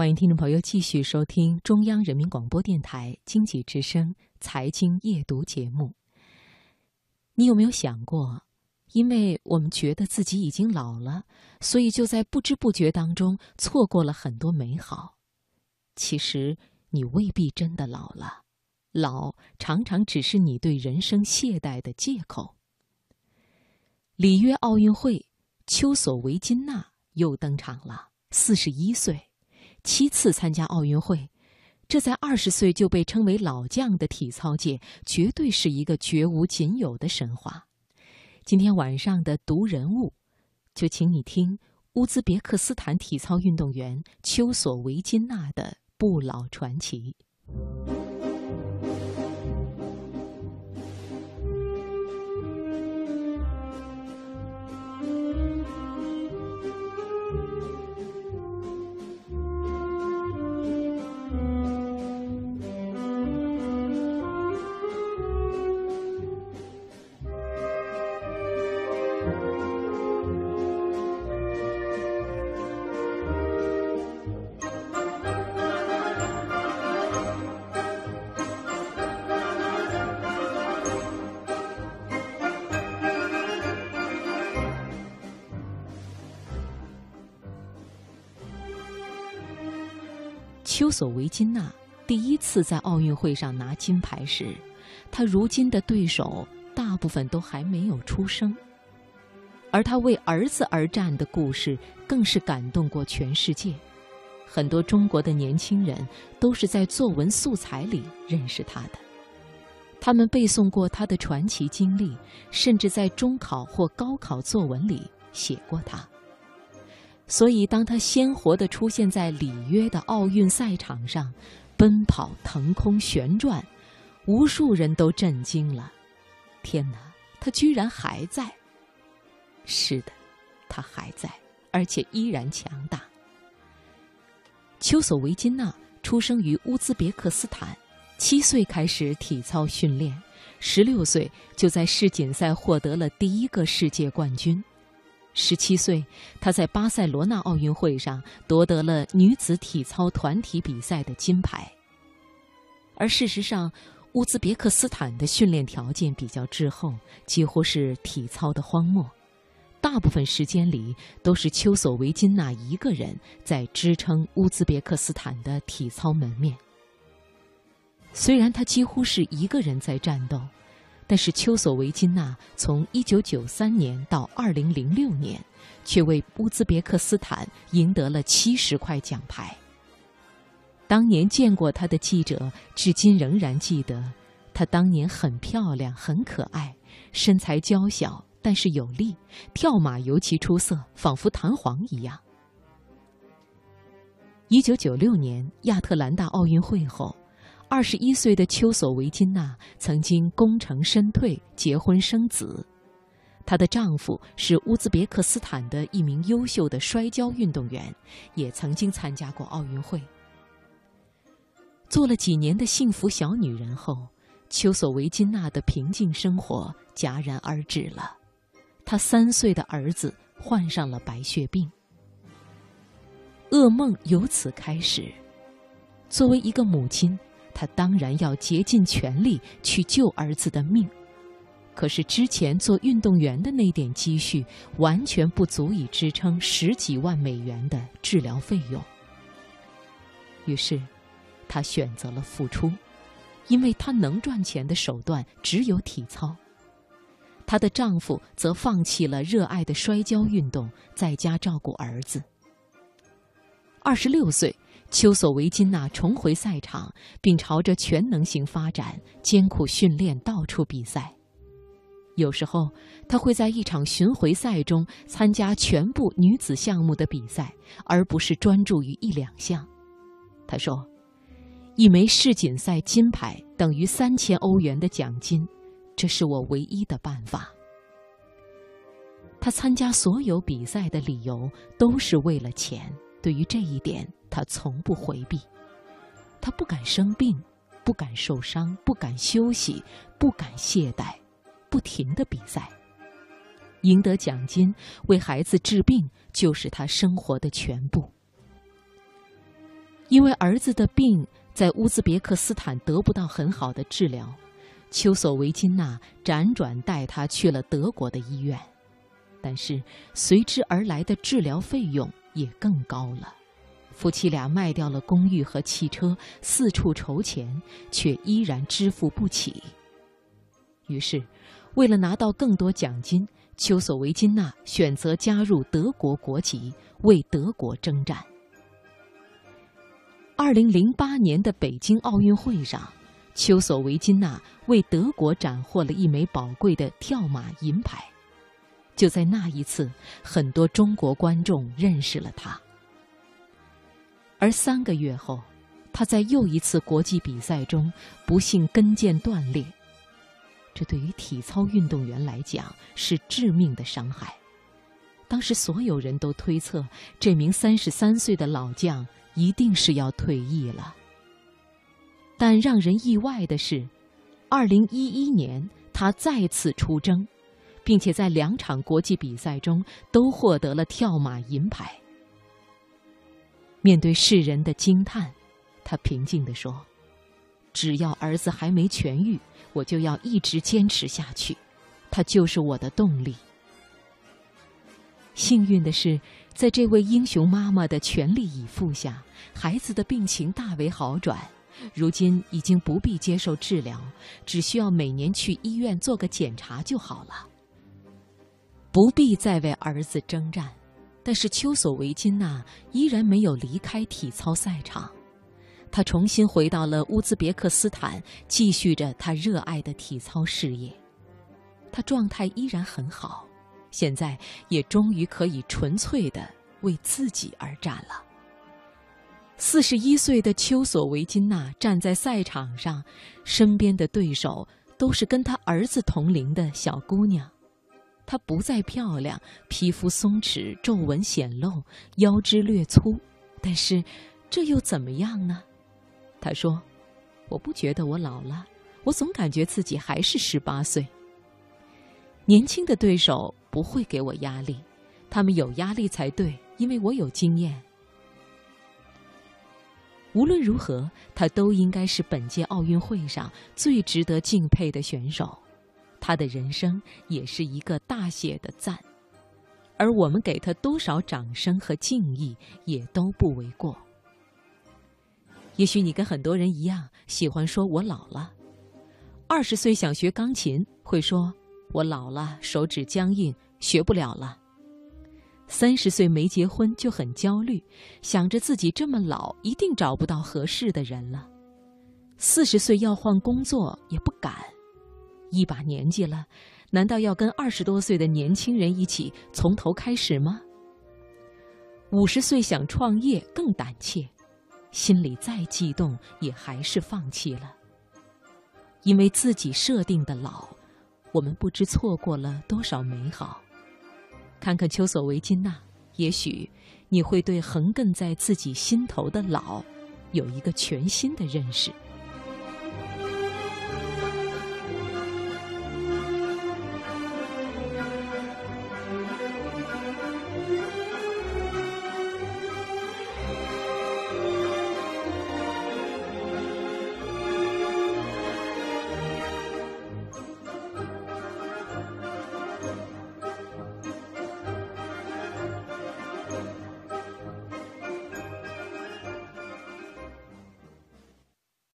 欢迎听众朋友继续收听中央人民广播电台经济之声财经夜读节目。你有没有想过，因为我们觉得自己已经老了，所以就在不知不觉当中错过了很多美好？其实你未必真的老了，老常常只是你对人生懈怠的借口。里约奥运会，丘索维金娜又登场了，四十一岁。七次参加奥运会，这在二十岁就被称为老将的体操界，绝对是一个绝无仅有的神话。今天晚上的读人物，就请你听乌兹别克斯坦体操运动员丘索维金娜的不老传奇。丘索维金娜第一次在奥运会上拿金牌时，她如今的对手大部分都还没有出生，而她为儿子而战的故事更是感动过全世界。很多中国的年轻人都是在作文素材里认识她的，他们背诵过她的传奇经历，甚至在中考或高考作文里写过她。所以，当他鲜活地出现在里约的奥运赛场上，奔跑、腾空、旋转，无数人都震惊了。天哪，他居然还在！是的，他还在，而且依然强大。丘索维金娜出生于乌兹别克斯坦，七岁开始体操训练，十六岁就在世锦赛获得了第一个世界冠军。十七岁，她在巴塞罗那奥运会上夺得了女子体操团体比赛的金牌。而事实上，乌兹别克斯坦的训练条件比较滞后，几乎是体操的荒漠。大部分时间里都是丘索维金娜一个人在支撑乌兹别克斯坦的体操门面。虽然她几乎是一个人在战斗。但是丘索维金娜从1993年到2006年，却为乌兹别克斯坦赢得了70块奖牌。当年见过她的记者，至今仍然记得，她当年很漂亮，很可爱，身材娇小，但是有力，跳马尤其出色，仿佛弹簧一样。1996年亚特兰大奥运会后。二十一岁的丘索维金娜曾经功成身退，结婚生子。她的丈夫是乌兹别克斯坦的一名优秀的摔跤运动员，也曾经参加过奥运会。做了几年的幸福小女人后，丘索维金娜的平静生活戛然而止了。她三岁的儿子患上了白血病，噩梦由此开始。作为一个母亲。他当然要竭尽全力去救儿子的命，可是之前做运动员的那点积蓄完全不足以支撑十几万美元的治疗费用。于是，他选择了复出，因为他能赚钱的手段只有体操。她的丈夫则放弃了热爱的摔跤运动，在家照顾儿子。二十六岁。丘索维金娜重回赛场，并朝着全能型发展，艰苦训练，到处比赛。有时候，她会在一场巡回赛中参加全部女子项目的比赛，而不是专注于一两项。她说：“一枚世锦赛金牌等于三千欧元的奖金，这是我唯一的办法。”她参加所有比赛的理由都是为了钱。对于这一点，他从不回避。他不敢生病，不敢受伤，不敢休息，不敢懈怠，不停的比赛，赢得奖金，为孩子治病，就是他生活的全部。因为儿子的病在乌兹别克斯坦得不到很好的治疗，丘索维金娜辗转带他去了德国的医院，但是随之而来的治疗费用也更高了。夫妻俩卖掉了公寓和汽车，四处筹钱，却依然支付不起。于是，为了拿到更多奖金，丘索维金娜选择加入德国国籍，为德国征战。二零零八年的北京奥运会上，丘索维金娜为德国斩获了一枚宝贵的跳马银牌。就在那一次，很多中国观众认识了她。而三个月后，他在又一次国际比赛中不幸跟腱断裂，这对于体操运动员来讲是致命的伤害。当时所有人都推测，这名三十三岁的老将。一定是要退役了。但让人意外的是，二零一一年他再次出征，并且在两场国际比赛中都获得了跳马银牌。面对世人的惊叹，他平静地说：“只要儿子还没痊愈，我就要一直坚持下去，他就是我的动力。”幸运的是。在这位英雄妈妈的全力以赴下，孩子的病情大为好转，如今已经不必接受治疗，只需要每年去医院做个检查就好了。不必再为儿子征战，但是丘索维金娜依然没有离开体操赛场，她重新回到了乌兹别克斯坦，继续着她热爱的体操事业。她状态依然很好。现在也终于可以纯粹的为自己而战了。四十一岁的丘索维金娜站在赛场上，身边的对手都是跟她儿子同龄的小姑娘。她不再漂亮，皮肤松弛，皱纹显露，腰肢略粗，但是这又怎么样呢？她说：“我不觉得我老了，我总感觉自己还是十八岁。”年轻的对手。不会给我压力，他们有压力才对，因为我有经验。无论如何，他都应该是本届奥运会上最值得敬佩的选手，他的人生也是一个大写的赞，而我们给他多少掌声和敬意，也都不为过。也许你跟很多人一样，喜欢说我老了。二十岁想学钢琴，会说。我老了，手指僵硬，学不了了。三十岁没结婚就很焦虑，想着自己这么老，一定找不到合适的人了。四十岁要换工作也不敢，一把年纪了，难道要跟二十多岁的年轻人一起从头开始吗？五十岁想创业更胆怯，心里再激动也还是放弃了，因为自己设定的老。我们不知错过了多少美好。看看丘索维金娜，也许你会对横亘在自己心头的老，有一个全新的认识。